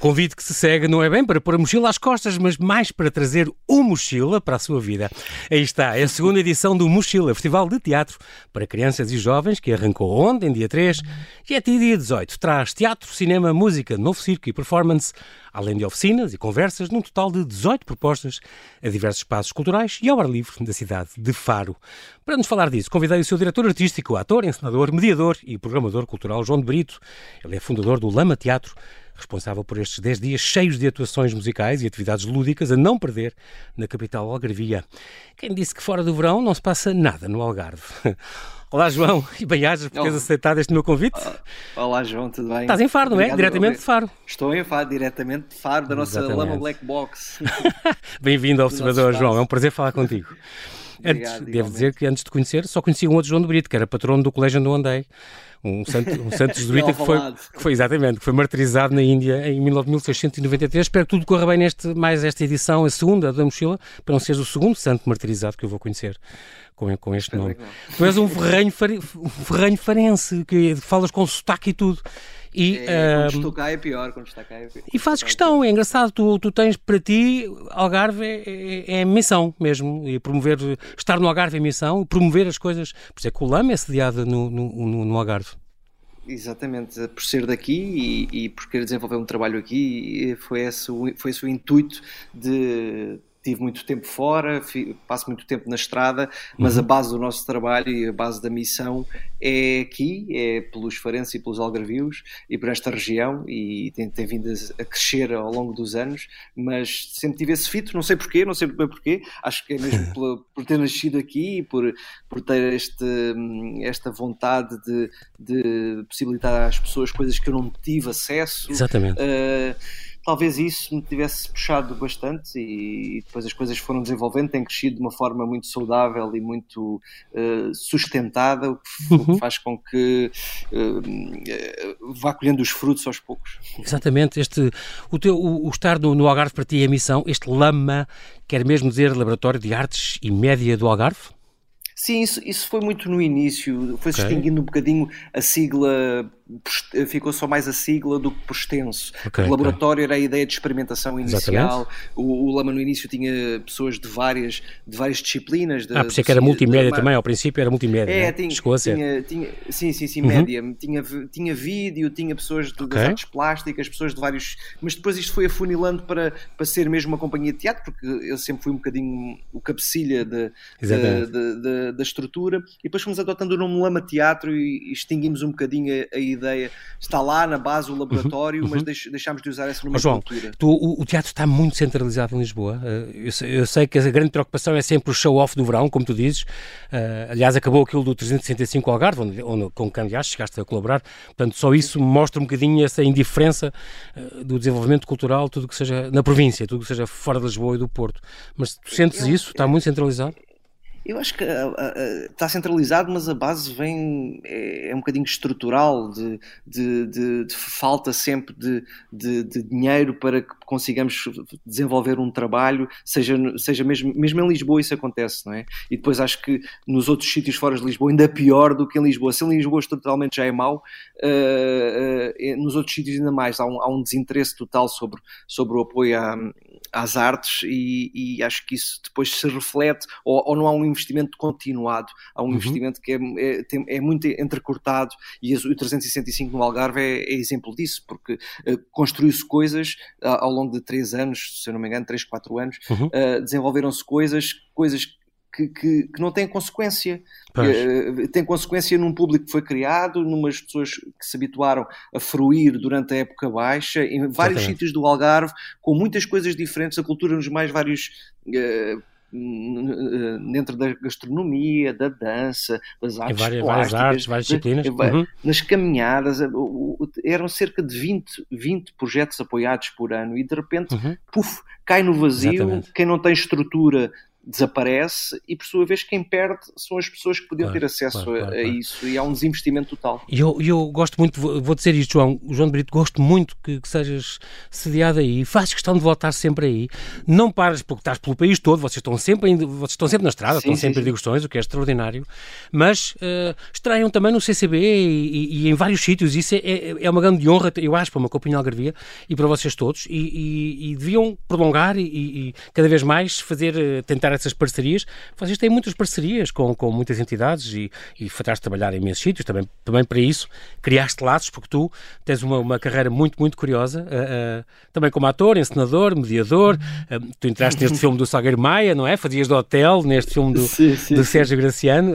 convite que se segue não é bem para pôr a mochila às costas, mas mais para trazer o mochila para a sua vida. Aí está, é a segunda edição do Mochila, Festival de Teatro para Crianças e Jovens, que arrancou ontem, dia 3, e até dia 18. Traz teatro, cinema, música, novo circo e performance, além de oficinas e conversas, num total de 18 propostas a diversos espaços culturais e ao ar livre da cidade de Faro. Para nos falar disso, convidei o seu diretor artístico, ator, encenador, mediador e programador cultural, João de Brito. Ele é fundador do Lama Teatro, responsável por estes 10 dias cheios de atuações musicais e atividades lúdicas a não perder na capital Algarvia. Quem disse que fora do verão não se passa nada no Algarve? Olá, João, e bem-ajas por teres aceitado este meu convite. Olá, João, tudo bem? Estás em Faro, não é? diretamente de Faro. Estou em Faro, diretamente de Faro, da nossa Exatamente. Lama Black Box. Bem-vindo ao Observador, João, é um prazer falar contigo. Obrigado, antes, devo dizer que antes de conhecer, só conhecia um outro João de Brito, que era patrono do colégio onde eu andei um santo, um santo jesuíta que foi, que foi, exatamente, que foi martirizado na Índia em 1693. Espero que tudo corra bem neste, mais esta edição, a segunda da mochila, para não seres o segundo santo martirizado que eu vou conhecer com, com este nome. Tu és um ferranho, um ferranho farense, que falas com sotaque e tudo. E, é, quando estou cá é pior, quando está cá é pior. E fazes questão, é engraçado, tu, tu tens para ti, Algarve é, é, é, missão mesmo, e promover, estar no Algarve é missão, promover as coisas, por isso é que o Lama é sediado no, no, no, no Algarve. Exatamente, por ser daqui e, e, por querer desenvolver um trabalho aqui, foi esse, foi esse o intuito de tive muito tempo fora, passo muito tempo na estrada, mas uhum. a base do nosso trabalho e a base da missão é aqui, é pelos farenses e pelos algarvios e por esta região e tem, tem vindo a, crescer ao longo dos anos, mas sempre tive esse fito, não sei porquê, não sei bem porquê, acho que é mesmo por, por ter nascido aqui e por, por ter este, esta vontade de, de possibilitar às pessoas coisas que eu não tive acesso. Exatamente. Uh, talvez isso me tivesse puxado bastante e, depois as coisas foram desenvolvendo, têm crescido de uma forma muito saudável e muito uh, sustentada, o que, uhum. faz com que uh, vá colhendo os frutos aos poucos. Exatamente, este, o, teu, o, o estar no, no Algarve para ti é a missão, este LAMA quer mesmo dizer Laboratório de Artes e Média do Algarve? Sim, isso, isso foi muito no início, foi-se okay. extinguindo um bocadinho a sigla ficou só mais a sigla do que por extenso. Okay, o laboratório okay. era a ideia de experimentação inicial. O, o, Lama no início tinha pessoas de várias, de várias disciplinas. De, ah, por isso é que era multimédia também, ao princípio era multimédia. É, né? tinha, Chegou a ser. Tinha, tinha, sim, sim, sim, uhum. média. Tinha, tinha vídeo, tinha pessoas de, okay. artes plásticas, pessoas de vários. Mas depois isto foi afunilando para, para ser mesmo uma companhia de teatro, porque eu sempre fui um bocadinho o cabecilha de, de, da estrutura. E depois fomos adotando o nome Lama Teatro e extinguimos um bocadinho a, a ideia está lá na base o laboratório, uhum, uhum. mas deixámos de usar essa nomenclatura. Tu, o, o, teatro está muito centralizado em Lisboa. Uh, eu, sei, eu, sei que a grande preocupação é sempre o show-off do verão, como tu dizes. Uh, aliás, acabou aquilo do 365 Algarve, onde, onde, com quem, aliás, chegaste a colaborar. Portanto, só isso mostra um bocadinho essa indiferença uh, do desenvolvimento cultural, tudo que seja na província, tudo que seja fora de Lisboa e do Porto. Mas tu sentes isso? Está muito centralizado? Eu acho que uh, uh, está centralizado, mas a base vem é, é um bocadinho estrutural de, de, de, de falta sempre de, dinheiro para que consigamos desenvolver um trabalho, seja, seja mesmo, mesmo em Lisboa isso acontece, não é? E depois acho que nos outros sítios fora de Lisboa ainda pior do que em Lisboa. Se em Lisboa totalmente já é mau, uh, nos outros sítios ainda mais. Há um, há um desinteresse total sobre, sobre o apoio à, às artes e, e, acho que isso depois se reflete ou, ou, não há um investimento continuado, há um uhum. investimento que é, é, tem, é, muito entrecortado e o 365 no Algarve é, é exemplo disso, porque uh, construiu-se coisas uh, ao longo de três anos, se eu não me engano, três, quatro anos, uhum. uh, desenvolveram-se coisas, coisas que, que, que, não têm consequência. Uh, tem consequência num público que foi criado, numas pessoas que se habituaram a fruir durante a época baixa, em vários Exatamente. sítios do Algarve, com muitas coisas diferentes, a cultura nos mais vários. Uh, dentro da gastronomia, da dança, das artes, várias, várias artes, várias disciplinas. Uhum. Nas caminhadas, eram cerca de 20, 20 projetos apoiados por ano e de repente, uhum. puf, cai no vazio. Exatamente. Quem não tem estrutura desaparece e, por sua vez, quem perde são as pessoas que podiam claro, ter acesso claro, claro, a, a isso e há um desinvestimento total. E eu, eu gosto muito, vou dizer isto, João, João de Brito, gosto muito que, que sejas sediado aí, faz questão de voltar sempre aí, não pares porque estás pelo país todo, vocês estão sempre, vocês estão sempre na estrada, sim, estão sim, sempre sim. em digestões, o que é extraordinário, mas uh, estreiam também no CCB e, e, e em vários sítios, isso é, é, é, uma grande honra, eu acho, para uma companhia Algarvia e para vocês todos, e, e deviam prolongar e, cada vez mais fazer, eh, tentar essas parcerias, vocês têm muitas parcerias com, com muitas entidades e, e farás trabalhar em imensos sítios, também, também para isso criaste laços, porque tu tens uma, uma carreira muito, muito curiosa, uh, uh, também como ator, encenador, mediador, uh, tu entraste neste filme do Salgueiro Maia, não é? Fazias do hotel, neste filme do, sim, sim, do Sérgio. Graciano.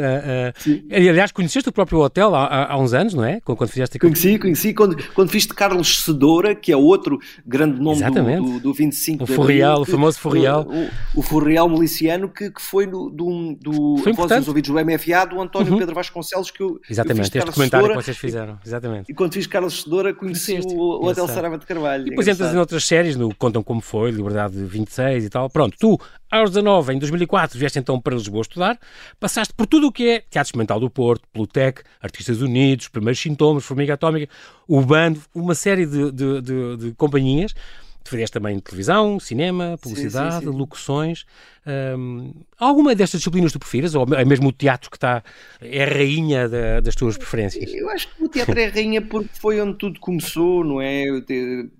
aliás, conheceste o próprio hotel há, há, uns anos, não é? Quando, quando fizeste aquilo. Conheci, conheci, quando, quando fiz de Carlos Cedora, que é outro grande nome do, do, do 25 o Furrial, o famoso Furrial. O, o, Furrial miliciano que, que foi do, do, do foi Vozes Ouvidos do MFA, do António uhum. Pedro Vasconcelos, que eu, Exatamente, eu este comentário que vocês fizeram. Exatamente. E quando fiz Carlos Cedora, conheci o, o Hotel Sarava de Carvalho. E depois entras em outras séries, no Contam Como Foi, Liberdade 26 e tal. Pronto, tu, aos 19, em 2004, vieste então para Lisboa estudar, passaste por tudo o que é Teatro Experimental do Porto, Plutec, Artistas Unidos, Primeiros Sintomas, Formiga Atómica, o Bando, uma série de, de, de, de companhias Tu fizeste também televisão, cinema, publicidade, sim, sim, sim. locuções. Um, alguma destas disciplinas tu prefiras? Ou é mesmo o teatro que está, é a rainha da, das tuas preferências? Eu acho que o teatro é a rainha porque foi onde tudo começou, não é? Eu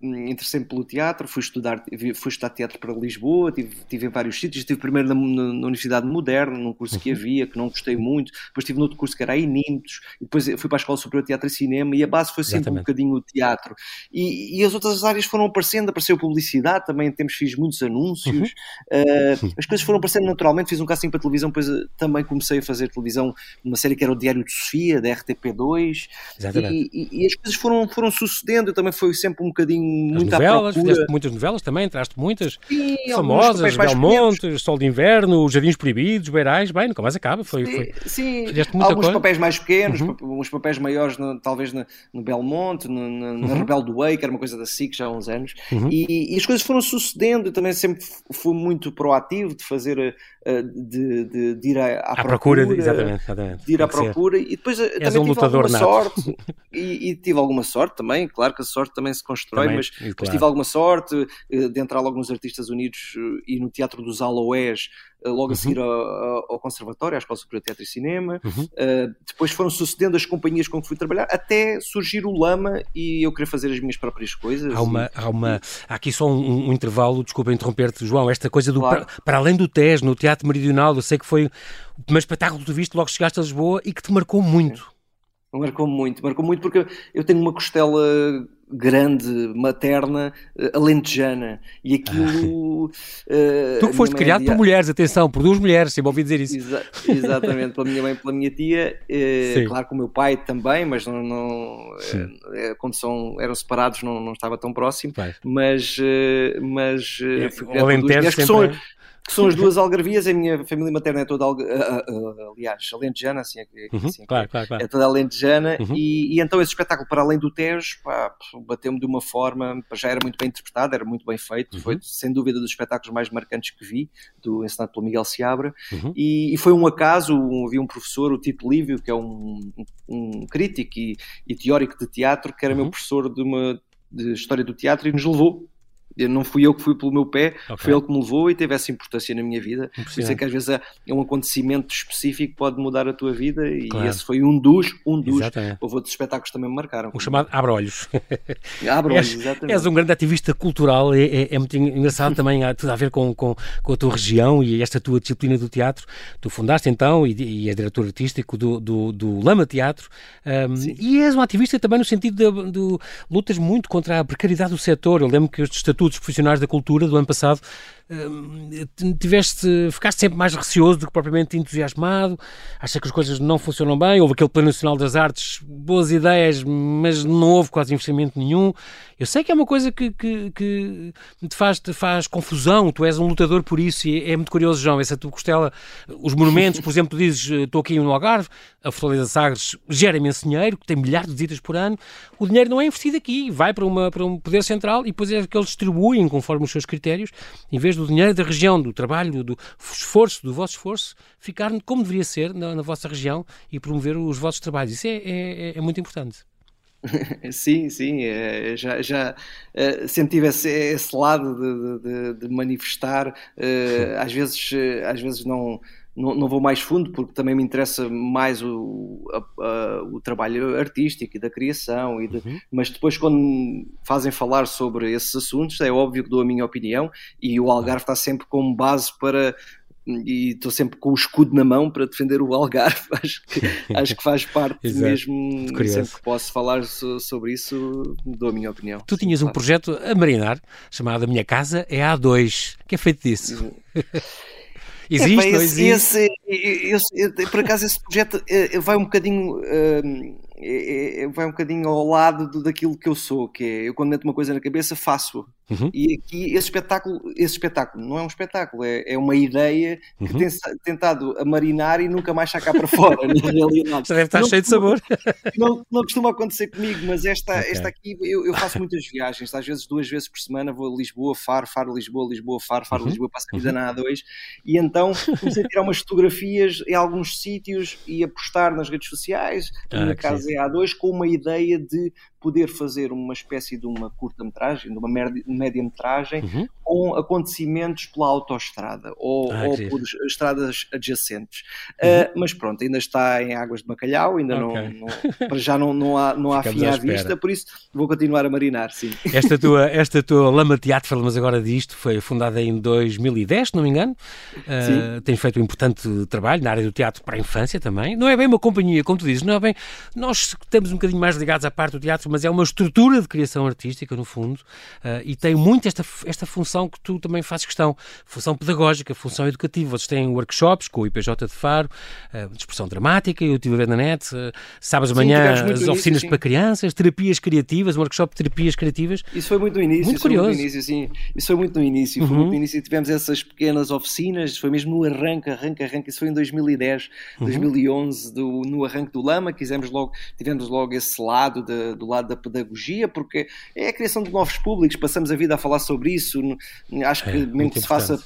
interessei-me pelo teatro, fui estudar, fui estudar teatro para Lisboa, tive, tive em vários sítios, estive primeiro na, na, na, Universidade Moderna, num curso que uhum. havia, que não gostei muito, depois estive noutro curso que era a Inintos, depois fui para a Escola Superior de Teatro e Cinema, e a base foi sempre Exatamente. um bocadinho o teatro. E, e, as outras áreas foram aparecendo, apareceu publicidade, também temos fiz muitos anúncios, uhum. uh, as coisas foram aparecendo naturalmente, fiz um casting para televisão, depois eh, também comecei a fazer televisão numa série que era o Diário de Sofia, da RTP2, e, e, e, as coisas foram, foram sucedendo, eu também fui sempre um bocadinho as muito novelas, fizeste muitas novelas também, entraste muitas Sim, famosas, Belmonte, Sol de Inverno, Jardins Proibidos, Beirais, bem, nunca mais acaba, foi, foi Sim, alguns coisa. papéis mais pequenos, uhum. uns papéis maiores, no, talvez no, no Belmonte, no, na, na uhum. Rebelde Way, que era uma coisa da SIC já há uns anos, uhum. e, e, as coisas foram sucedendo, eu também sempre fui muito proativo de fazer eh, de, de, de ir à, à, à procura, procura exatamente, exatamente, de ir à procura ser. e depois eh, também um tive alguma nato. sorte e, e, tive alguma sorte também, claro que a sorte também se constrói, também, mas, claro. mas, tive alguma sorte eh, de entrar logo nos Artistas Unidos e no Teatro dos Aloés logo uhum. a seguir ao, ao, Conservatório, à Escola Superior de Teatro e Cinema. Uhum. Uh, depois foram sucedendo as companhias com que fui trabalhar, até surgir o Lama e eu querer fazer as minhas próprias coisas. Há, uma, e, há, uma, há aqui só um, um intervalo, desculpa interromper-te, João, esta coisa do claro. para, para, além do TES, no Teatro Meridional, eu sei que foi o primeiro espetáculo que tu viste logo chegaste a Lisboa e que te marcou muito. Marcou muito, marcou muito porque eu tenho uma costela grande, materna, uh, alentejana. E aquilo. Uh, tu que foste criado por mulheres, atenção, por duas mulheres, sempre ouvi dizer isso. Exa exatamente, pela minha mãe e pela minha tia. Uh, claro que o meu pai também, mas não. não quando são, eram separados não, não estava tão próximo. Vai. Mas. mas é, fui criado por duas mulheres que são, é que são as duas algarvias, a minha família materna é toda, aliás, alentejana, assim, é, uhum, assim claro, claro, claro. é toda alentejana, uhum. e, e, então esse espetáculo, para além do Tejo, bateu-me de uma forma, já era muito bem interpretado, era muito bem feito, uhum. foi sem dúvida dos espetáculos mais marcantes que vi, do ensinado pelo Miguel Seabra, uhum. e, e, foi um acaso, um, havia um professor, o Tito Lívio, que é um, um crítico e, e, teórico de teatro, que era meu uhum. professor de uma de História do Teatro e nos levou não fui eu que fui pelo meu pé, okay. foi ele que me levou e teve essa importância na minha vida. Por isso é que às vezes é, um acontecimento específico que pode mudar a tua vida e claro. esse foi um dos, um dos. Exatamente. Houve outros espetáculos que também me marcaram. O chamado Abrolhos. Abrolhos, és, exatamente. És um grande ativista cultural, é, é, é muito engraçado também, há tudo a ver com, com, com, a tua região e esta tua disciplina do teatro. Tu fundaste então e, e és diretor artístico do, do, do Lama Teatro um, e és um ativista também no sentido de, de lutas muito contra a precariedade do setor. Eu lembro que os estatutos profissionais da cultura do ano passado Hum, tiveste, ficaste sempre mais receoso do que propriamente entusiasmado, acha que as coisas não funcionam bem, houve aquele Plano Nacional das Artes, boas ideias, mas não houve quase investimento nenhum. Eu sei que é uma coisa que, que, que te, faz, te faz confusão, tu és um lutador por isso e é muito curioso, João, essa tua costela, os monumentos, por exemplo, tu dizes, estou aqui no Algarve, a Fortaleza Sagres gera imenso dinheiro, tem milhares de visitas por ano, o dinheiro não é investido aqui, vai para, uma, para um poder central e depois é que eles distribuem conforme os seus critérios, em vez do dinheiro da região, do trabalho, do esforço, do vosso esforço, ficar como deveria ser na, na vossa região e promover os vossos trabalhos. Isso é, é, é muito importante. Sim, sim, é, já, já é, sempre tive esse, esse lado de, de, de manifestar, é, às vezes, às vezes não, não, não, vou mais fundo porque também me interessa mais o, a, o trabalho artístico e da criação, e de, uhum. mas depois quando fazem falar sobre esses assuntos é óbvio que dou a minha opinião e o Algarve está sempre como base para e estou sempre com o escudo na mão para defender o Algarve. Acho que, acho que faz parte mesmo. Sempre que posso falar so, sobre isso, dou a minha opinião. Tu tinhas um projeto a marinar chamado A Minha Casa é A2. que é feito disso? Existe, é, pá, esse, esse, esse, por acaso esse projeto eh, vai um bocadinho uh, vai um bocadinho ao lado do, daquilo que eu sou, que é eu quando meto uma coisa na cabeça faço Uhum. E aqui esse espetáculo, esse espetáculo não é um espetáculo, é, é uma ideia que uhum. tem tentado a marinar e nunca mais sacar para fora, na realidade. Deve estar não, cheio de sabor. Não, não, costuma acontecer comigo, mas esta, okay. esta aqui eu, eu, faço muitas viagens, às vezes duas vezes por semana vou a Lisboa, Faro, Faro, Lisboa, Lisboa, Faro, Faro, uhum. Lisboa, passo a vida uhum. na A2 e então comecei a tirar umas fotografias em alguns sítios e a postar nas redes sociais, ah, casa é A2, com uma ideia de poder fazer uma espécie de uma curta-metragem, de uma média-metragem, uhum. Com acontecimentos pela autoestrada ou, ah, ou por estradas adjacentes. Uhum. Uh, mas pronto, ainda está em águas de bacalhau, ainda okay. não, não, para já não, não há, não há fim à, vista, por isso vou continuar a marinar, sim. Esta tua, esta tua Lama Teatro, falamos agora disto, foi fundada em 2010, se não me engano. Uh, tens feito um importante trabalho na área do teatro para a infância também. Não é bem uma companhia, como tu dizes, não é bem. Nós estamos um bocadinho mais ligados à parte do teatro, mas é uma estrutura de criação artística, no fundo, uh, e tem muito esta, esta função que tu também fazes questão, função pedagógica, função educativa. Vocês têm workshops com o IPJ de Faro, uh, expressão dramática, eu estive a ver na net, uh, sábados de manhã, as oficinas início, para crianças, terapias criativas, um workshop de terapias criativas. Isso foi muito no início. Muito curioso. Muito início, sim. Isso foi muito no início. Uhum. Foi muito no início. Tivemos essas pequenas oficinas, foi mesmo no arranque, arranque, arranque. Isso foi em 2010, uhum. 2011, do, no arranque do Lama. Quisemos logo, tivemos logo esse lado, de, do lado da pedagogia, porque é a criação de novos públicos, passamos a vida a falar sobre isso, acho que é, mesmo que se faça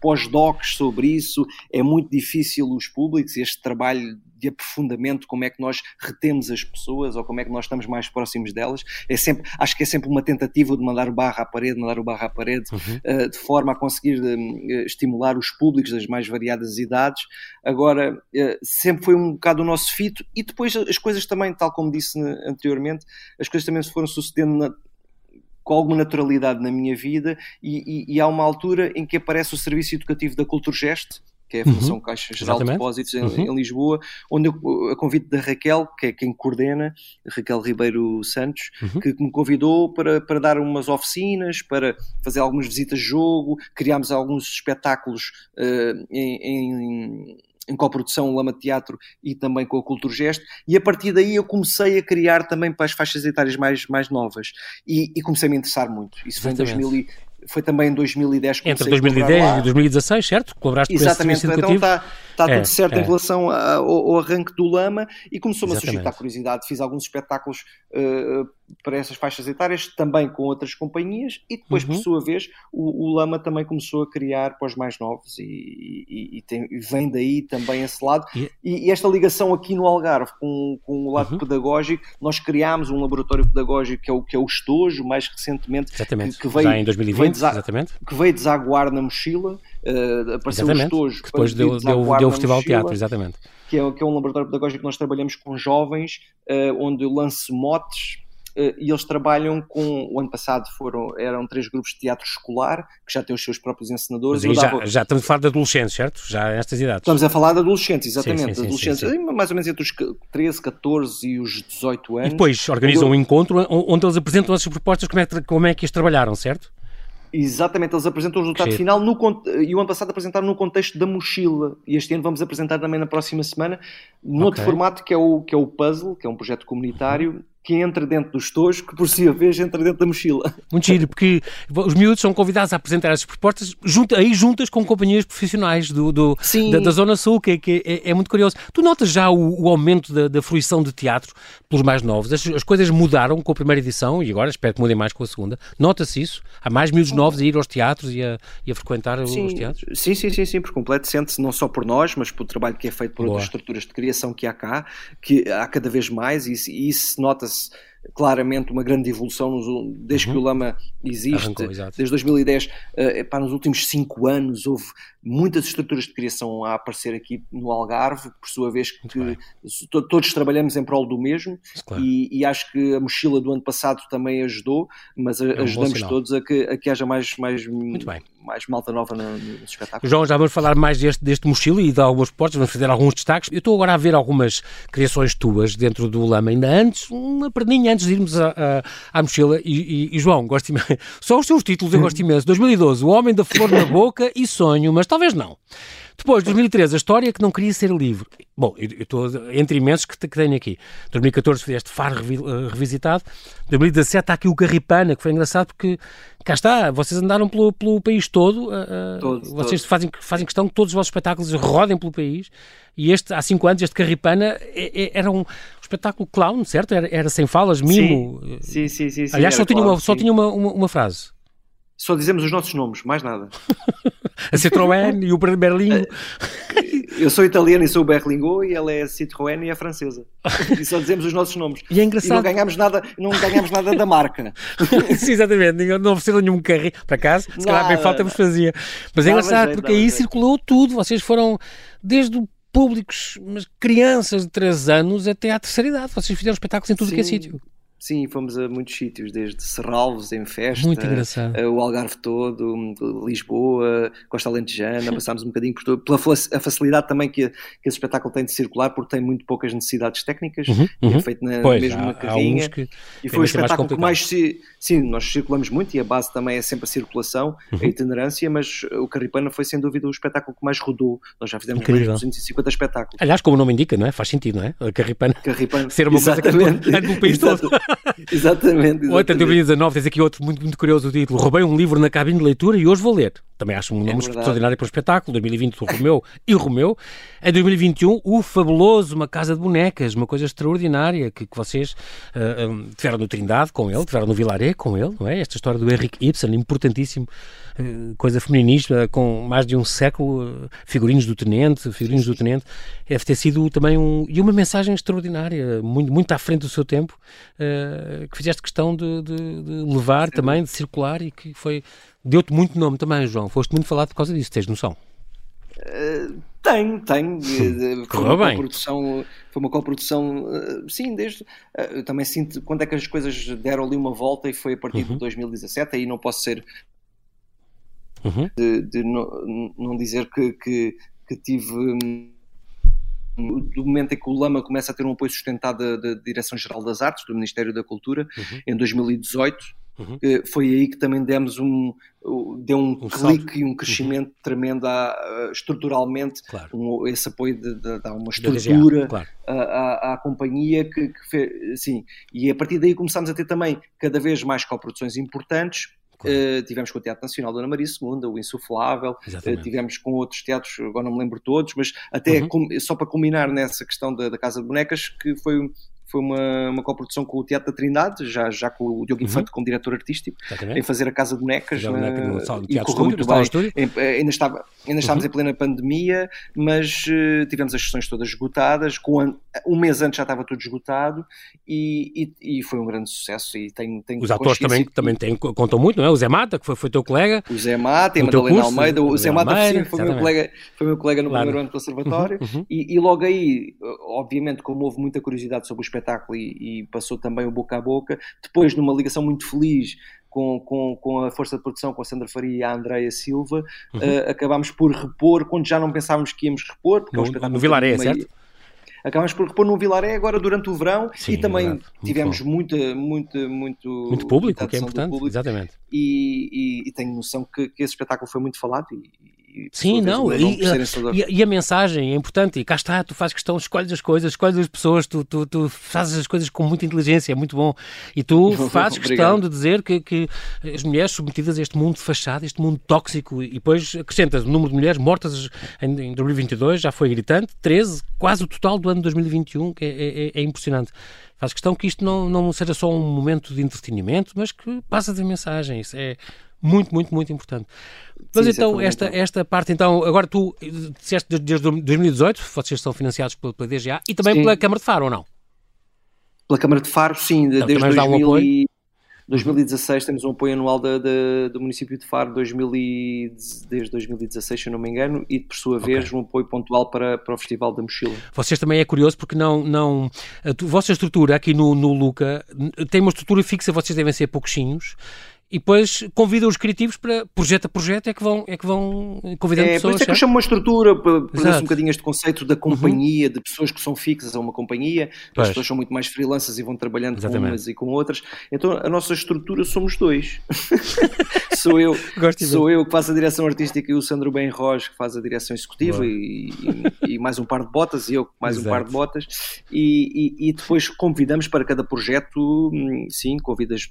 pós-docs sobre isso, é muito difícil os públicos, este trabalho de aprofundamento, como é que nós retemos as pessoas ou como é que nós estamos mais próximos delas. É sempre, acho que é sempre uma tentativa de mandar o barro à parede, mandar o barro à parede, uhum. uh, de forma a conseguir uh, estimular os públicos das mais variadas idades. Agora, uh, sempre foi um bocado o nosso fito e depois as coisas também, tal como disse anteriormente, as coisas também se foram sucedendo na, com alguma naturalidade na minha vida e, e, e, há uma altura em que aparece o Serviço Educativo da Culturgest, que é a Fundação uhum. Caixa Geral Exatamente. de Depósitos em, uhum. em, Lisboa, onde eu, a convite da Raquel, que é quem coordena, Raquel Ribeiro Santos, uhum. que me convidou para, para dar umas oficinas, para fazer algumas visitas de jogo, criámos alguns espetáculos uh, em, em em coprodução Lama Teatro e também com a Cultura Gesto, e a partir daí eu comecei a criar também para as faixas etárias mais, mais novas. E, e comecei a me interessar muito. Isso foi em 2000, foi também em 2010 Entre 2010 e 2016, certo? Colaboraste Exatamente, com esse então está, está é, tudo certo é. em relação ao, ao, arranque do Lama e começou-me a suscitar curiosidade. Fiz alguns espetáculos uh, para essas faixas etárias, também com outras companhias, e depois, uhum. por sua vez, o, o, Lama também começou a criar para os mais novos e, e, e, tem, e vem daí também esse lado. E, esta ligação aqui no Algarve com, com o lado uhum. pedagógico, nós criámos um laboratório pedagógico que é o, que é o Estojo, mais recentemente, exatamente. Que, que veio, Já em 2020, veio exatamente. que veio desaguar na mochila, uh, apareceu exatamente. o Estojo. Que depois deu, deu, deu o Festival mochila, Teatro, exatamente. Que é, que é um laboratório pedagógico que nós trabalhamos com jovens, uh, onde eu lanço motes eh, e eles trabalham com. O ano passado foram, eram três grupos de teatro escolar, que já têm os seus próprios ensinadores. Já, dava... já estamos a falar de adolescentes, certo? Já nestas idades. Estamos a falar de adolescentes, exatamente. Sim, sim, adolescentes, sim, mais ou menos entre os 13, 14 e os 18 anos. E depois organizam um encontro onde eles apresentam as suas propostas, como é, como é que as trabalharam, certo? Exatamente, eles apresentam o resultado final no, e o ano passado apresentaram no contexto da mochila e este ano vamos apresentar também na próxima semana, no okay. outro formato que é, o, que é o Puzzle, que é um projeto comunitário que entra dentro do estojo, que por sua vez entra dentro da mochila. Muito giro, porque os miúdos são convidados a apresentar essas propostas junto, aí juntas com companhias profissionais do, do da, da, Zona Sul, que, que é, é, muito curioso. Tu notas já o, o aumento da, da, fruição de teatro pelos mais novos? As, as, coisas mudaram com a primeira edição e agora espero que mudem mais com a segunda. Nota-se isso? Há mais miúdos novos a ir aos teatros e a, e a frequentar sim, os teatros? Sim, sim, sim, sim, por completo. Sente-se não só por nós, mas pelo trabalho que é feito por Boa. outras estruturas de criação que há cá, que há cada vez mais e, e isso nota-se claramente uma grande evolução nos, desde uhum. que o Lama existe, Arrancou, desde 2010, uh, epá, nos últimos cinco anos houve muitas estruturas de criação a aparecer aqui no Algarve, por sua vez que todos trabalhamos em prol do mesmo claro. e, e, acho que a mochila do ano passado também ajudou, mas é um ajudamos todos a que, a que haja mais, mais, mais malta nova no, no espetáculo. João, já vamos falar mais deste, deste mochila e de algumas portas, vamos fazer alguns destaques. Eu estou agora a ver algumas criações tuas dentro do Lama, ainda antes, uma perninha antes de irmos a, a, à mochila e, e, e João, gosto imenso, só os teus títulos eu gosto imenso, 2012, O Homem da Flor na Boca e Sonho, mas talvez não. Depois, 2013, a história que não queria ser livre. Bom, eu estou entre imensos que, que tenho aqui. 2014 foi este Faro eh, revisitado. 2017 há aqui o Garripana, que foi engraçado porque cá está, vocês andaram pelo, pelo país todo. Uh, todo vocês todo. Fazem, fazem questão que todos os vossos espetáculos rodem pelo país. E este, há cinco anos, este Garripana é, é, era um espetáculo clown, certo? Era, era sem falas, mimo. Sim, sim, sim. sim Aliás, só, tinha, uma, só tinha uma, uma, uma frase. Só dizemos os nossos nomes, mais nada. a Citroën e o Berlingo. Eu sou italiano e sou o Berlingo e ela é a Citroën e é francesa. E só dizemos os nossos nomes. E é engraçado. E não ganhamos nada, não ganhamos nada da marca. Sim, exatamente. Não ofereceram nenhum carrinho. Para casa, se calhar bem falta vos fazia. Mas é engraçado porque aí circulou tudo. Vocês foram desde o públicos, mas crianças de 3 anos até à terceira idade. Vocês fizeram espetáculos em tudo o que é sítio. Sim, fomos a muitos sítios, desde Serralves em festa, engraçado. o Algarve todo, Lisboa, Costa Alentejana, passámos um bocadinho por todo, pela a facilidade também que, que esse espetáculo tem de circular, porque tem muito poucas necessidades técnicas, uhum, uhum. é feito na pois, mesma há, carrinha, há e foi o espetáculo mais que mais se, sim, nós circulamos muito e a base também é sempre a circulação, uhum. a itinerância, mas o Carripana foi sem dúvida o espetáculo que mais rodou, nós já fizemos Incrível. mais de 250 espetáculos. Aliás, como o nome indica, não é? Faz sentido, não é? A Carripana, Carripana ser uma exatamente. coisa que é do país todo. exatamente. Outra, 2019, tens aqui outro muito, muito curioso o título. Roubei um livro na cabine de leitura e hoje vou ler. Também acho um é nome é extraordinário para o espetáculo. 2020, o Romeu e o Romeu. Em 2021, o Fabuloso, uma casa de bonecas, uma coisa extraordinária que, que vocês uh, um, tiveram no Trindade com ele, tiveram no Vilaré com ele, não é? Esta história do Henrik Ibsen, importantíssimo, coisa feminista, com mais de um século, uh, figurinos do Tenente, figurinos do Tenente. Deve ter sido também um. e uma mensagem extraordinária, muito, muito à frente do seu tempo, que fizeste questão de, de, de levar Sim. também, de circular e que foi. Deu-te muito nome também, João. Foste muito falado por causa disso, tens noção? Uh, tenho, tenho. Foi uma bem. coprodução, foi uma coprodução, uh, sim, desde. Uh, também sinto quando é que as coisas deram ali uma volta e foi a partir uhum. de 2017. Aí não posso ser. Uhum. De, de não, não, dizer que, que, que tive. Um, do momento em que o Lama começa a ter um apoio sustentado da, da Direção-Geral das Artes, do Ministério da Cultura, uhum. em 2018, uhum. foi aí que também demos um, deu um, um clique e um crescimento uhum. tremendo a, estruturalmente, claro. um, esse apoio de, de, de uma estrutura claro. à, à, companhia que, que fez, sim, e a partir daí começámos a ter também cada vez mais coproduções importantes, Uh, tivemos com o Teatro Nacional Dona Maria II, o Insuflável, uh, tivemos com outros teatros, agora não me lembro todos, mas até uhum. com, só para culminar nessa questão da, da Casa de Bonecas, que foi foi uma, uma coprodução com o Teatro da Trindade, já, já com o Diogo uhum. Infante uhum. como diretor artístico, em fazer a Casa de Bonecas. No, e correu muito bem. Em, eh, ainda, estava, ainda estávamos uhum. em plena pandemia, mas uh, tivemos as sessões todas esgotadas. Com um mês antes já estava tudo esgotado e, e, e foi um grande sucesso. E tem, tem Os atores também, também têm, contam muito, não é? O Zé Mata, que foi, foi teu colega. O Zé Mata, a Madalena Almeida. O Zé Mata Almeida, foi, meu colega, foi meu colega no claro. primeiro ano do conservatório. Uhum, uhum. E, e, logo aí, obviamente, como houve muita curiosidade sobre o espetáculo e, e passou também o boca a boca. Depois, numa ligação muito feliz com, com, com a força de produção, com a Sandra Faria e a Andreia Silva, uhum. uh, acabámos por repor, quando já não pensávamos que íamos repor. Porque no, é um no Vilaré, meio... certo? Acabámos por repor no Vilaré agora durante o verão Sim, e também é tivemos muita, muita, muito, muito público, que é importante, exatamente. E, e, e, tenho noção que, que, esse espetáculo foi muito falado e, e Sim, não, e, não e, e, a mensagem é importante, e cá está, tu fazes questão, escolhes as coisas, escolhes as pessoas, tu, tu, tu fazes as coisas com muita inteligência, é muito bom, e tu fazes questão de dizer que, que as mulheres submetidas a este mundo fachado, este mundo tóxico, e depois acrescentas o número de mulheres mortas em, em 2022, já foi gritante, 13, quase o total do ano 2021, que é, é, é, é impressionante. Faz questão que isto não, não seja só um momento de entretenimento, mas que passa de mensagem. Isso é muito, muito, muito importante. Mas Sim, então, é esta, esta parte, então, agora tu disseste desde 2018, vocês são financiados pela, pela DGA e também sim. pela Câmara de Faro, ou não? Pela Câmara de Faro, sim, então, desde 2000 e... 2016 temos um apoio anual da, da, do município de Faro 2000 e, desde 2016, se eu não me engano, e por sua vez okay. um apoio pontual para, para o Festival da Mochila. Vocês também é curioso porque não, não a vossa estrutura aqui no, no Luca tem uma estrutura fixa, vocês devem ser pouquinhos e depois convidam os criativos para projeto a projeto é que vão, é que vão convidando é, pessoas. Por isso é que eu chamo uma estrutura, para perder um bocadinho este conceito da companhia, uhum. de pessoas que são fixas a uma companhia, pois. as pessoas são muito mais freelancers e vão trabalhando Exatamente. com umas e com outras. Então a nossa estrutura somos dois. sou eu, sou eu que faço a direção artística e o Sandro Benros que faz a direção executiva e, e, e, mais um par de botas e eu mais Exato. um par de botas e, e, depois convidamos para cada projeto, hum, sim, convidas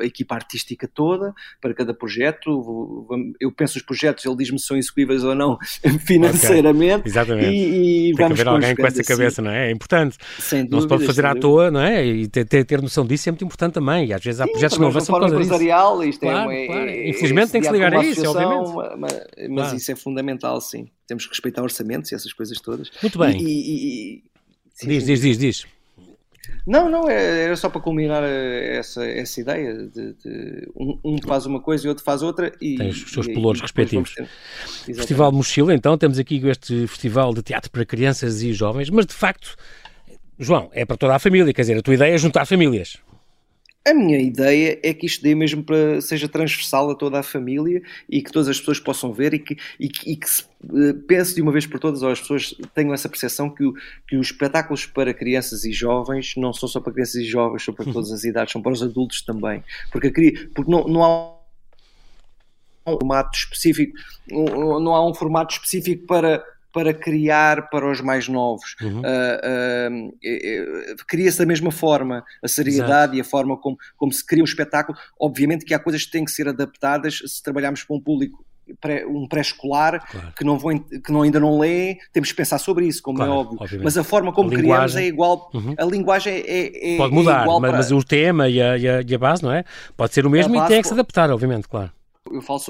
a equipa artística toda para cada projeto. Eu penso os projetos, ele diz-me se são execuíveis ou não financeiramente. Okay. Exatamente. E, e Tem que haver alguém com essa cabeça, assim. não é? É importante. Sem não se pode fazer à toa, não é? E ter, ter, noção disso é muito importante também. E às vezes há projetos que não avançam por causa empresarial, Isto é claro, é, claro. É, Infelizmente tem que se ligar a isso, obviamente. Mas, mas claro. isso é fundamental, sim. Temos que respeitar orçamentos e essas coisas todas. Muito bem. E, e, diz, diz, diz, diz. Não, não, é, era só para culminar eh, essa, essa ideia de, de um, um, faz uma coisa e outro faz outra e tem os seus pelouros respectivos. Festival Mochila, então temos aqui este festival de teatro para crianças e jovens, mas de facto, João, é para toda a família, quer dizer, a tua ideia é juntar famílias. A minha ideia é que isto dê mesmo para seja transversal a toda a família e que todas as pessoas possam ver e que, e que, e que se uh, pense de uma vez por todas, ou as pessoas tenham essa percepção que, o, que os espetáculos para crianças e jovens não são só para crianças e jovens, são para uhum. todas as idades, são para os adultos também. Porque, porque não, não há um formato específico, não há um formato específico para para criar para os mais novos. Uhum. Uh, uh, Cria-se da mesma forma a seriedade Exato. e a forma como, como se cria um espetáculo. Obviamente que há coisas que têm que ser adaptadas se trabalharmos para um público pré, um pré-escolar claro. que, não vão, que não, ainda não lê, temos que pensar sobre isso, como é claro, é óbvio. Obviamente. Mas a forma como a criamos é igual, uhum. a linguagem é, é Pode mudar, é mas, para... mas, o tema e a, e, a, e a, base, não é? Pode ser o mesmo e tem que se adaptar, obviamente, claro. Eu falo,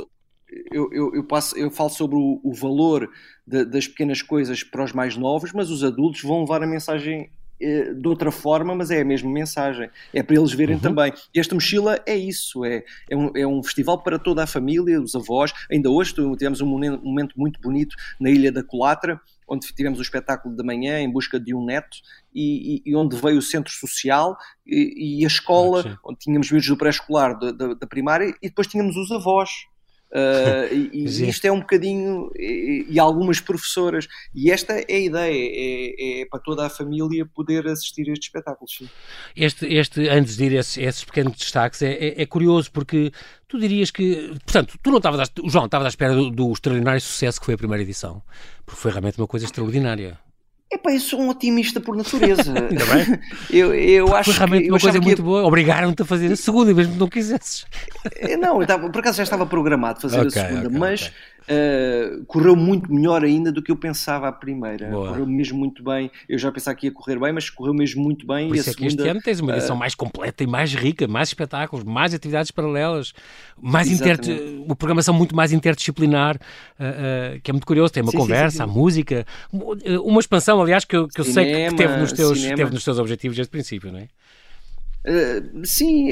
eu, eu, eu, passo, eu falo sobre o, o valor de, das pequenas coisas para os mais novos, mas os adultos vão levar a mensagem eh, de outra forma, mas é a mesma mensagem. É para eles verem uhum. também. E esta mochila é isso, é, é, um, é um festival para toda a família, os avós. Ainda hoje tivemos um momento muito bonito na Ilha da Colatra, onde tivemos o espetáculo da manhã em busca de um neto e, e, e onde veio o centro social e, e a escola, ah, onde tínhamos vídeos do pré-escolar, da, da, da primária, e depois tínhamos os avós Uh, e, e isto é um bocadinho. E, e, algumas professoras. E esta é a ideia: é, é, para toda a família poder assistir a estes espetáculos. Sim. Este, este, antes de ir a esses, esses pequenos destaques, é, é, é, curioso porque tu dirias que. Portanto, tu não estavas. João, estavas à espera do, do extraordinário sucesso que foi a primeira edição, porque foi realmente uma coisa extraordinária. Epá, eu sou um otimista por natureza. Ainda bem. Eu, eu acho Foi realmente que, uma coisa muito ia... boa. Obrigaram-te a fazer a segunda, mesmo que não quisesses. Eh, não, estava, por acaso já estava programado fazer okay, a segunda, okay, mas okay. Uh, correu muito melhor ainda do que eu pensava à primeira. Boa. Correu mesmo muito bem. Eu já pensava que ia correr bem, mas correu mesmo muito bem. Por e isso a é segunda, que este ano tens uma edição uh, mais completa e mais rica, mais espetáculos, mais atividades paralelas, mais inter... uma programação muito mais interdisciplinar, uh, que é muito curioso. Tem uma sim, conversa, sim, sim, a música, uma expansão, aliás, que eu, que eu cinema, sei que teve nos, teus, teve nos teus objetivos desde o princípio, não é? sim.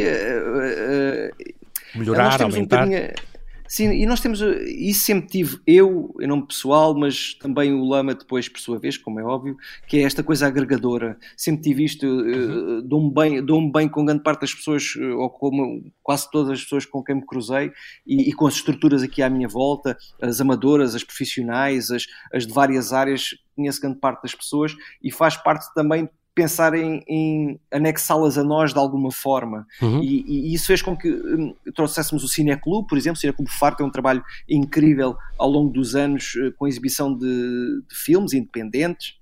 Melhorar, aumentar. Um Sim, e nós temos, isso sempre tive eu, em nome pessoal, mas também o Lama depois, por sua vez, como é óbvio, que é esta coisa agregadora. Sempre tive isto, uhum. dou-me bem, dou bem com grande parte das pessoas, eh, ou com quase todas as pessoas com quem me cruzei, e, e, com as estruturas aqui à minha volta, as amadoras, as profissionais, as, as de várias áreas, conheço grande parte das pessoas, e faz parte também pensar em, em anexá-las a nós de alguma forma. Uhum. E, e, isso fez com que um, trouxéssemos o Cineclube, por exemplo. O Cineclube Faro tem um trabalho incrível ao longo dos anos uh, com a exibição de, de filmes independentes.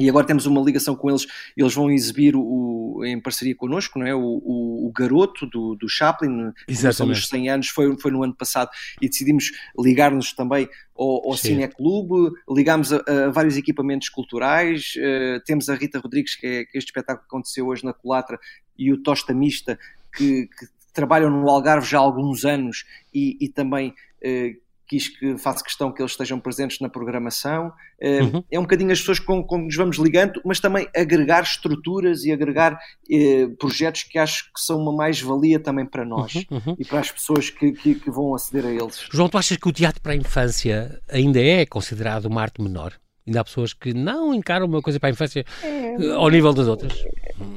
E agora temos uma ligação com eles, eles vão exibir o, em parceria connosco, não é? o, o, o Garoto do, do Chaplin, Exatamente. nos 100 anos, foi, foi no ano passado, e decidimos ligar-nos também ao, ao Cineclube, ligámos a, a, vários equipamentos culturais, uh, temos a Rita Rodrigues, que é, que é este espetáculo que aconteceu hoje na Colatra, e o Tosta Mista, que, que trabalham no Algarve já há alguns anos e, e também... Uh, quis que faça questão que eles estejam presentes na programação. Eh, uhum. É um bocadinho as pessoas com, com nos vamos ligando, mas também agregar estruturas e agregar eh, projetos que acho que são uma mais-valia também para nós uhum, uhum. e para as pessoas que, que, que, vão aceder a eles. João, tu achas que o teatro para a infância ainda é considerado uma arte menor? Ainda há pessoas que não encaram uma coisa para a infância é, eh, ao nível das outras.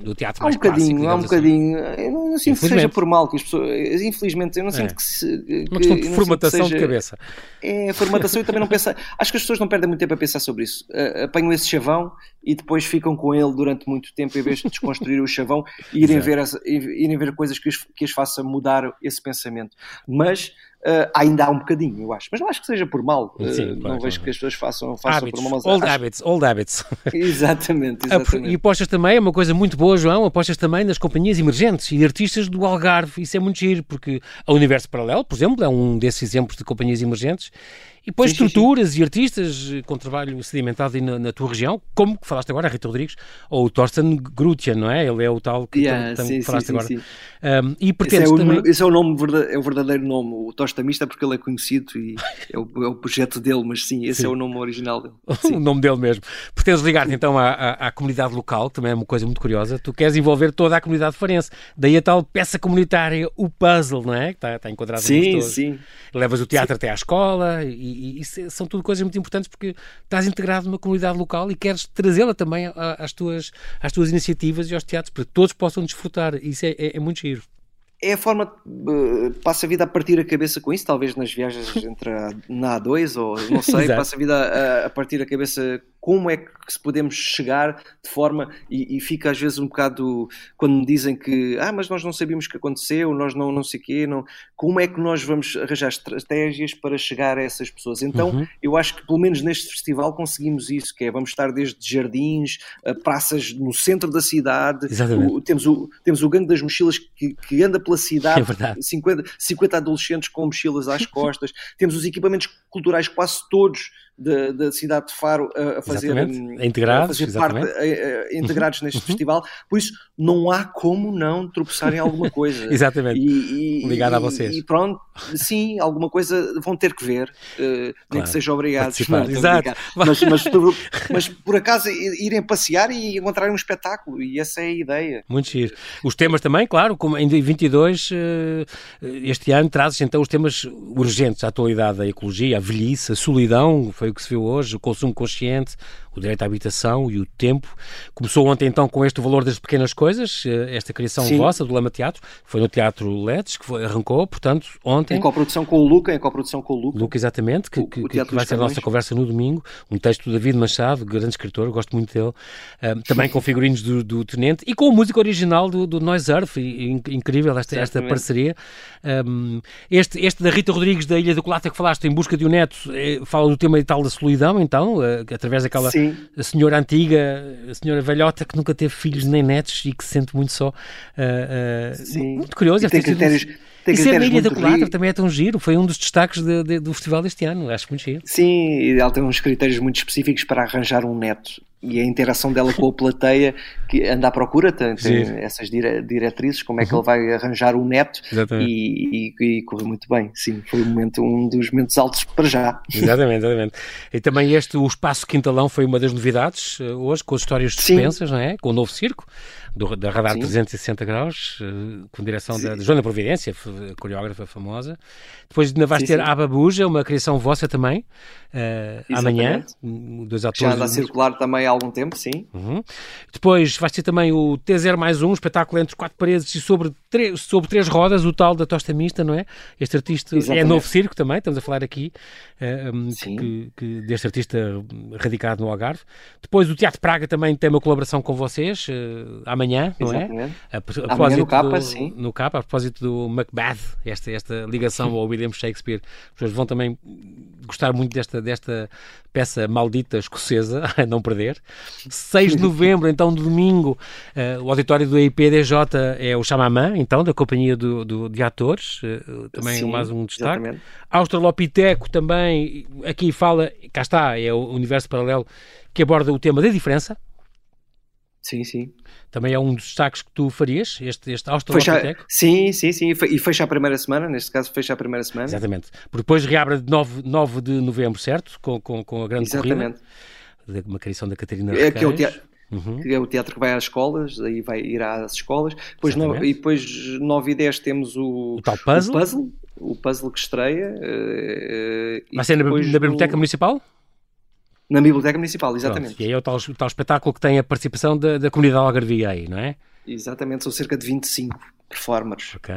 Do teatro mais há um bocadinho, clássico, há um assim. bocadinho. Eu não sinto que seja por mal que as pessoas. Infelizmente, eu não sinto é. que se. Que, uma questão de formatação seja, de cabeça. É, formatação e também não pensar. Acho que as pessoas não perdem muito tempo a pensar sobre isso. Apanham esse chavão e depois ficam com ele durante muito tempo em vez de desconstruir o chavão e irem ver, irem ver coisas que as, que as façam mudar esse pensamento. Mas Uh, ainda há um bocadinho, eu acho. Mas não acho que seja por mal. Uh, Sim, claro, não vejo que as pessoas façam, façam hábitos, por mal. Old acho... habits, old habits. exatamente, exatamente. E apostas também, é uma coisa muito boa, João, apostas também nas companhias emergentes e de artistas do Algarve. Isso é muito giro, porque a Universo Paralelo, por exemplo, é um desses exemplos de companhias emergentes e depois sim, estruturas sim, sim. e artistas eh, com trabalho sedimentado na, na, tua região, como que falaste agora, a Rita Rodrigues, ou o Thorsten Grutian, não é? Ele é o tal que yeah, tam, tam, falaste agora. Um, e esse é, o, também... esse é o nome, é o verdadeiro nome, o Tostamista, porque ele é conhecido e é o, é o projeto dele, mas sim, esse é o nome original dele. o nome dele mesmo. Pretendes ligar-te então à, à, à, comunidade local, que também é uma coisa muito curiosa. Tu queres envolver toda a comunidade farense. Daí a tal peça comunitária, o puzzle, não é? Que está, está enquadrado Sim, sim. Levas o teatro até à escola e, e, e são tudo coisas muito importantes porque estás integrado numa comunidade local e queres trazê-la também às tuas, às tuas iniciativas e aos teatros para que todos possam desfrutar. Isso é, é, é muito giro é a forma uh, passa a vida a partir a cabeça com isso, talvez nas viagens entre a, na A2 ou não sei, passa a vida a, a, partir a cabeça como é que se podemos chegar de forma e, e, fica às vezes um bocado quando me dizem que ah, mas nós não sabíamos o que aconteceu, nós não, não sei o quê, não, como é que nós vamos arranjar estratégias para chegar a essas pessoas? Então uhum. eu acho que pelo menos neste festival conseguimos isso, que é vamos estar desde jardins, praças no centro da cidade, o, temos, o, temos o gangue das mochilas que, que anda pela cidade, é 50, 50 adolescentes com mochilas às costas, temos os equipamentos culturais quase todos da, da cidade de Faro a, a fazer, integrados, a fazer parte, a, integrados neste uhum. festival, por isso não há como não tropeçar em alguma coisa. exatamente, e, e, ligado a vocês. E pronto, sim, alguma coisa vão ter que ver, uh, claro. nem que sejam obrigados. Não, Exato. Mas, mas, mas, por acaso irem passear e encontrarem um espetáculo, e essa é a ideia. Muito giro. Os temas também, claro, como em 22, eh, este ano trazes então os temas urgentes, a atualidade da ecologia, a velhice, a solidão, foi o que se viu hoje, o consumo consciente, o direito à habitação e o tempo. Começou ontem então com este valor das pequenas coisas, eh, esta criação Sim. vossa do Lama Teatro, foi no Teatro Ledes que foi, arrancou, portanto, ontem. Em coprodução com o Luca, em coprodução com o Luca. Luca, exatamente, que, o, que, o que vai ser a nossa conversa no domingo. Um texto do David Machado, grande escritor, gosto muito dele. Um, também com figurinos do, do, Tenente e com a música original do, do Noise Earth, e, incrível esta, esta parceria. Um, este, este da Rita Rodrigues da Ilha do Colata que falaste, Em Busca de um Neto, é, fala do tema e tal da solidão, então, uh, através daquela Sim senhora antiga, a senhora velhota que nunca teve filhos nem netos e que se sente muito só. Uh, uh, muito curioso. E tem critérios, tem e ser na Ilha da Colatra também é tão giro, foi um dos destaques de, de, do festival deste ano, acho muito giro. Sim, e ela tem uns critérios muito específicos para arranjar um neto e a interação dela com a plateia que anda à procura, tem, tem essas dire, diretrizes, como é que uhum. ele vai arranjar um neto e, e, e correu muito bem, sim, foi um, momento, um dos momentos altos para já. Exatamente, exatamente. E também este, o Espaço Quintalão foi uma das novidades uh, hoje, com as histórias suspensas, não é? Com o novo circo, do, da Radar Sim. 360 Graus, uh, com direção Sim. da, Joana Providência, coreógrafa famosa. Depois ainda vais Sim, ter Aba Buja, uma criação vossa também, uh, amanhã. Dois atores. Já anda a circular também algum tempo, sim. Uhum. Depois vais ter também o T0 mais um, espetáculo entre quatro paredes e sobre, sobre três rodas, o tal da Tosta Mista, não é? Este artista Exatamente. é novo circo também, estamos a falar aqui uh, que, que, deste artista radicado no Algarve. Depois o Teatro Praga também tem uma colaboração com vocês uh, amanhã, não é? É? A, a amanhã no Capa, do, sim. No Capa, a propósito do Macbeth, esta, esta ligação ao William Shakespeare. As pessoas vão também gostar muito desta, desta peça maldita escocesa, a não perder. 6 de novembro, então, domingo, uh, o auditório do IPDJ é o Chamamã, então, da Companhia do, do de Atores, uh, também Sim, mais um destaque. Exatamente. Australopiteco também, aqui fala, cá está, é o universo paralelo que aborda o tema da diferença. Sim, sim. Também é um dos destaques que tu farias, este, este Australopiteco? Sim, sim, sim. E fecha a primeira semana, neste caso fecha a primeira semana. Exatamente. Porque depois reabre de 9, 9 de novembro, certo? Com, com, com a grande Exatamente. corrida. Uma criação da Catarina é, que é o teatro. Uhum. que é o teatro que vai às escolas, aí vai ir às escolas. Depois no, e depois 9 e 10 temos o, o tal puzzle. O puzzle, o puzzle que estreia. Uh, vai ser na, na Biblioteca Municipal? Na Biblioteca Municipal, exatamente. Pronto, e aí é o tal, o tal espetáculo que tem a participação da, da comunidade algarvia aí, não é? Exatamente, são cerca de 25 performers. Ok.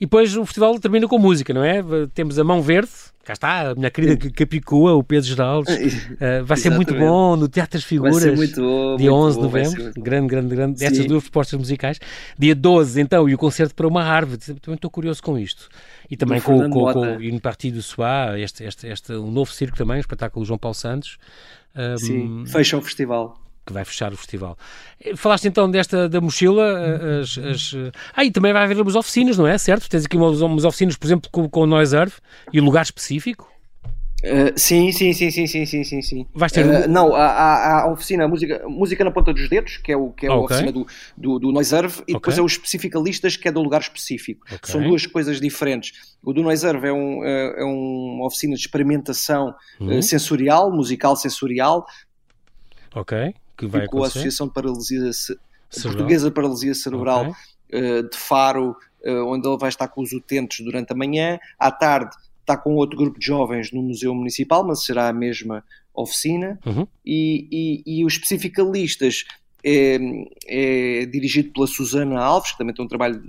E depois o festival termina com música, não é? Temos a Mão Verde, cá está, a minha querida Capicua, o Pedro Geraldes. Uh, vai ser muito bom no Teatro das Figuras. Vai ser muito bom. Dia muito 11 de novembro. Grande, grande, grande. Sim. Estas duas propostas musicais. Dia 12, então, e o concerto para uma árvore. Também estou curioso com isto. E também com, com, com, com o Une Partie do Soir, este, este, este, um novo circo também, o espetáculo João Paulo Santos. Um, Sim, fecha o festival que vai fechar o festival. Eh, falaste então desta da mochila, eh, as, as... ah, e também vai haver umas oficinas, não é? Certo? Tens aqui umas, umas oficinas, por exemplo, com, com o Noise Earth e lugar específico? Uh, sim, sim, sim, sim, sim, sim, sim, sim. Vais ter... Uh, não, há, a oficina música, música na ponta dos dedos, que é, o, que é okay. a oficina do, do, do Noiserve, e okay. depois é o especificalistas, que é do lugar específico. Okay. São duas coisas diferentes. O do Noiserve é, um, é, é uma oficina de experimentação uhum. sensorial, musical sensorial. Ok, que vai com a Associação de Paralisia Cerebral. Portuguesa Paralisia Cerebral de Faro, onde ele vai estar com os utentes durante a manhã. À tarde está com outro grupo de jovens no Museu Municipal, mas será a mesma oficina. Uhum. E, e, e, os especificalistas é, é, dirigido pela Susana Alves, que também tem um trabalho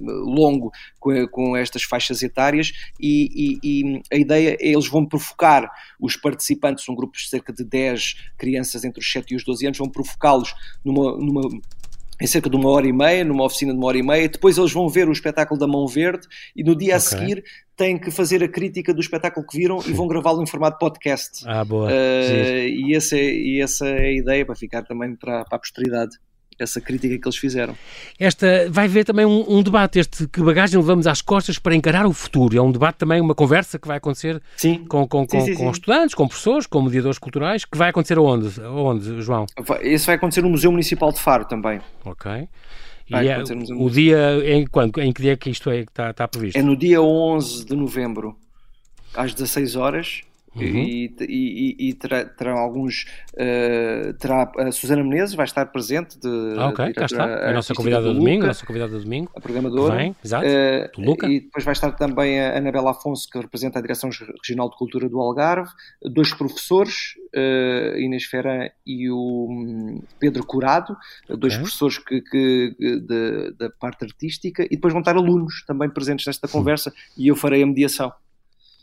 longo com, com estas faixas etárias e, e, a ideia é eles vão provocar os participantes, um grupo de cerca de 10 crianças entre os 7 e os 12 anos, vão provocá-los numa, numa em cerca de uma hora e meia, numa oficina de uma hora e meia. Depois eles vão ver o espetáculo da Mão Verde e no dia okay. a seguir têm que fazer a crítica do espetáculo que viram e vão gravá-lo em formato podcast. Ah, boa. Uh, e, essa é, e essa é a ideia para ficar também para, para a posteridade essa crítica que eles fizeram. Esta vai haver também um, um, debate, este que bagagem levamos às costas para encarar o futuro. É um debate também, uma conversa que vai acontecer sim. com, com, com, sim, sim, com estudantes, com professores, com mediadores culturais, que vai acontecer onde, onde João? Esse vai acontecer no Museu Municipal de Faro também. Ok. Vai e é, o dia, em, quando, em que dia é que isto é, está, está previsto? É no dia 11 de novembro, às 16 horas, Uhum. E, e, e terá, terá, alguns. Uh, terá a Susana Menezes, vai estar presente. De, ah, ok, cá está. A, nossa convidada do domingo. A nossa convidada do domingo. A programadora. Vem, exato. Uh, Luca. E depois vai estar também a Anabela Afonso, que representa a Direção Regional de Cultura do Algarve. Dois professores, uh, Inês Ferran e o um, Pedro Curado, okay. dois professores que, que de, da parte artística. E depois vão estar alunos também presentes nesta conversa e eu farei a mediação.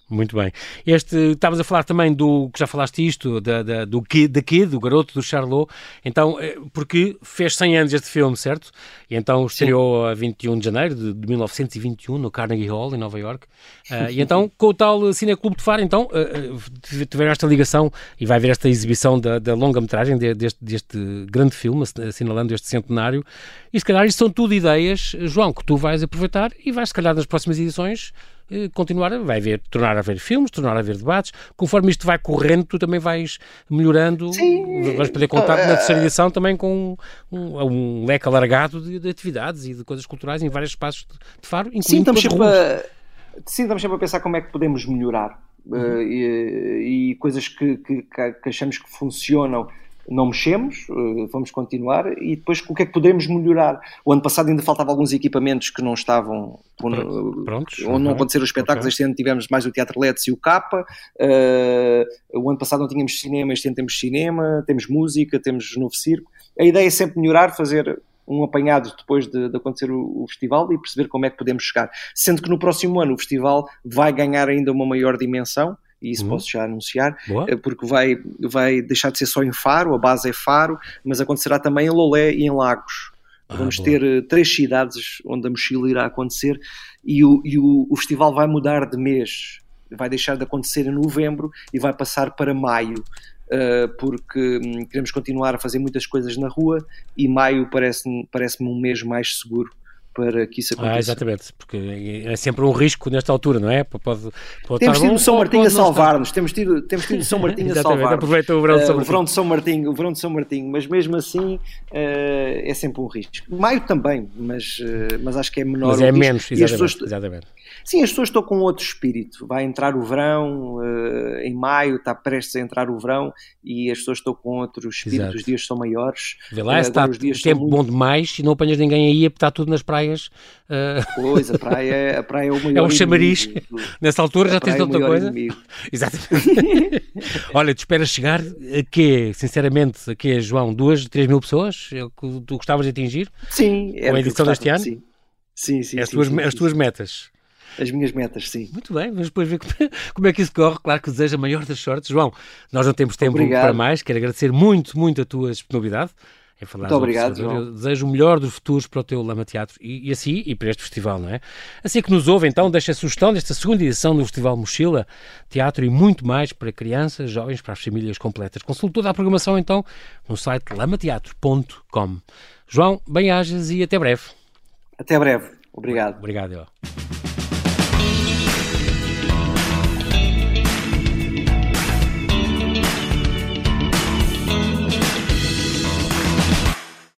Muito bem. Este, estavas a falar também do, que já falaste isto, da, da, do Kid, da Kid, do garoto do Charlot, então, eh, porque fez 100 anos este filme, certo? E então estreou a 21 de janeiro de, de, 1921 no Carnegie Hall, em Nova York. Uh, e então, com o tal Cineclube de Faro, então, uh, tiveram esta ligação e vai haver esta exibição da, da longa-metragem de, deste, deste grande filme, assinalando este centenário. E se calhar isto são tudo ideias, João, que tu vais aproveitar e vais, se calhar, nas próximas edições continuar, vai haver, tornar a haver filmes, tornar a haver debates, conforme isto vai correndo, tu também vais melhorando, Sim. vais poder contar na terceira edição também com um, um leque alargado de, de, atividades e de coisas culturais em vários espaços de, de Faro, incluindo Sim, estamos sempre a, Sim, estamos sempre a pensar como é que podemos melhorar uhum. uh, e, e, coisas que, que, que achamos que funcionam não mexemos, uh, vamos continuar e depois o que é que podemos melhorar? O ano passado ainda faltava alguns equipamentos que não estavam prontos, onde não aconteceram os espetáculos. Okay. Este ano tivemos mais o Teatro Let's e o Capa. Uh, o ano passado não tínhamos cinema, este ano temos cinema, temos música, temos novo circo. A ideia é sempre melhorar, fazer um apanhado depois de, de acontecer o, o, festival e perceber como é que podemos chegar. Sendo que no próximo ano o festival vai ganhar ainda uma maior dimensão, e isso uhum. posso já anunciar, Boa. Eh, porque vai, vai deixar de ser só em Faro, a base é Faro, mas acontecerá também em Lolé e em Lagos. Ah, Vamos boa. ter uh, três cidades onde a mochila irá acontecer e, o, e o, o festival vai mudar de mês. Vai deixar de acontecer em novembro e vai passar para maio. Uh, porque um, queremos continuar a fazer muitas coisas na rua e maio parece-me parece um mês mais seguro para que isso ah, aconteça. Ah, exatamente, porque é sempre um risco nesta altura, não é? Pode, pode temos tido o São Martinho a salvar-nos, temos tido, temos tido São Martinho a salvar aproveita o verão de São Martinho. Uh, o verão de São Martinho. O verão de São Martinho, mas mesmo assim uh, é sempre um risco. Maio também, mas, uh, mas acho que é menor Mas é menos, exatamente, pessoas, exatamente. Sim, as pessoas estão com outro espírito. Vai entrar o verão, uh, em maio está prestes a entrar o verão e as pessoas estão com outro espírito. Exato. Os dias são maiores. Vê lá, uh, está os dias tempo muito... bom demais e não apanhas ninguém aí, está tudo nas praias. Uh... Pois, a praia, a praia é o maior. É o chamariz. Nessa altura já tens é outra coisa. Inimigo. Exatamente. Olha, tu esperas chegar a quê? Sinceramente, a quê, João? Duas, três mil pessoas? É o que tu gostavas de atingir? Sim. Com a edição deste ano? Sim. Sim, sim, é as, sim, tuas, sim, as tuas metas as minhas metas, sim. Muito bem, vamos depois ver como é que isso corre. Claro que desejo a maior das sortes. João, nós não temos tempo obrigado. para mais. Quero agradecer muito, muito a tua disponibilidade. Em falar muito obrigado, João. Eu desejo o melhor dos futuros para o teu Lama Teatro e, e, assim e para este festival, não é? Assim que nos ouve, então, deixa a sugestão desta segunda edição do Festival Mochila, teatro e muito mais para crianças, jovens, para as famílias completas. Consulte toda a programação, então, no site lamateatro.com. João, bem-ajas e até breve. Até breve. Obrigado. Obrigado, eu.